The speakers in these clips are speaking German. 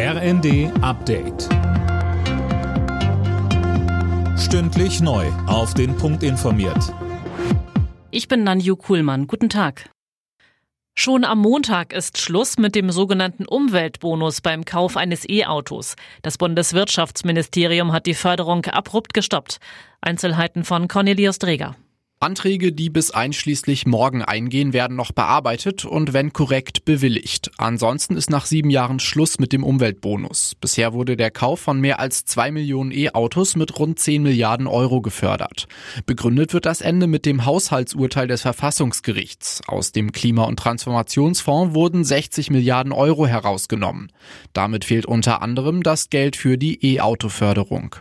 RND Update. Stündlich neu. Auf den Punkt informiert. Ich bin Nanju Kuhlmann. Guten Tag. Schon am Montag ist Schluss mit dem sogenannten Umweltbonus beim Kauf eines E-Autos. Das Bundeswirtschaftsministerium hat die Förderung abrupt gestoppt. Einzelheiten von Cornelius Dreger. Anträge, die bis einschließlich morgen eingehen, werden noch bearbeitet und wenn korrekt bewilligt. Ansonsten ist nach sieben Jahren Schluss mit dem Umweltbonus. Bisher wurde der Kauf von mehr als zwei Millionen E-Autos mit rund zehn Milliarden Euro gefördert. Begründet wird das Ende mit dem Haushaltsurteil des Verfassungsgerichts. Aus dem Klima- und Transformationsfonds wurden 60 Milliarden Euro herausgenommen. Damit fehlt unter anderem das Geld für die E-Auto-Förderung.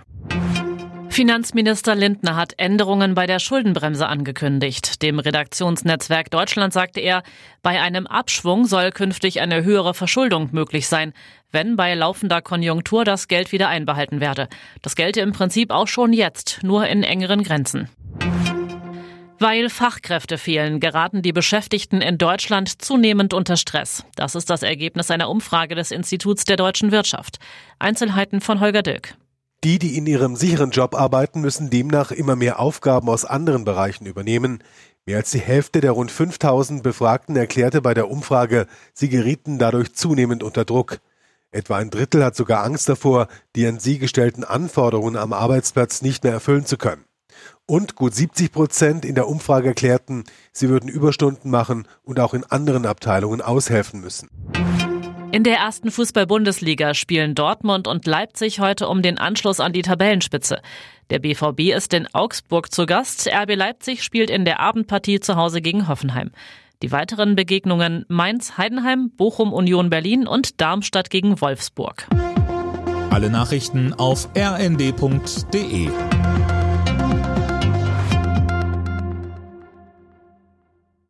Finanzminister Lindner hat Änderungen bei der Schuldenbremse angekündigt. Dem Redaktionsnetzwerk Deutschland sagte er, bei einem Abschwung soll künftig eine höhere Verschuldung möglich sein, wenn bei laufender Konjunktur das Geld wieder einbehalten werde. Das gelte im Prinzip auch schon jetzt, nur in engeren Grenzen. Weil Fachkräfte fehlen, geraten die Beschäftigten in Deutschland zunehmend unter Stress. Das ist das Ergebnis einer Umfrage des Instituts der deutschen Wirtschaft. Einzelheiten von Holger Dilk. Die, die in ihrem sicheren Job arbeiten, müssen demnach immer mehr Aufgaben aus anderen Bereichen übernehmen. Mehr als die Hälfte der rund 5000 Befragten erklärte bei der Umfrage, sie gerieten dadurch zunehmend unter Druck. Etwa ein Drittel hat sogar Angst davor, die an sie gestellten Anforderungen am Arbeitsplatz nicht mehr erfüllen zu können. Und gut 70 Prozent in der Umfrage erklärten, sie würden Überstunden machen und auch in anderen Abteilungen aushelfen müssen. In der ersten Fußball-Bundesliga spielen Dortmund und Leipzig heute um den Anschluss an die Tabellenspitze. Der BVB ist in Augsburg zu Gast. RB Leipzig spielt in der Abendpartie zu Hause gegen Hoffenheim. Die weiteren Begegnungen Mainz-Heidenheim, Bochum-Union Berlin und Darmstadt gegen Wolfsburg. Alle Nachrichten auf rnd.de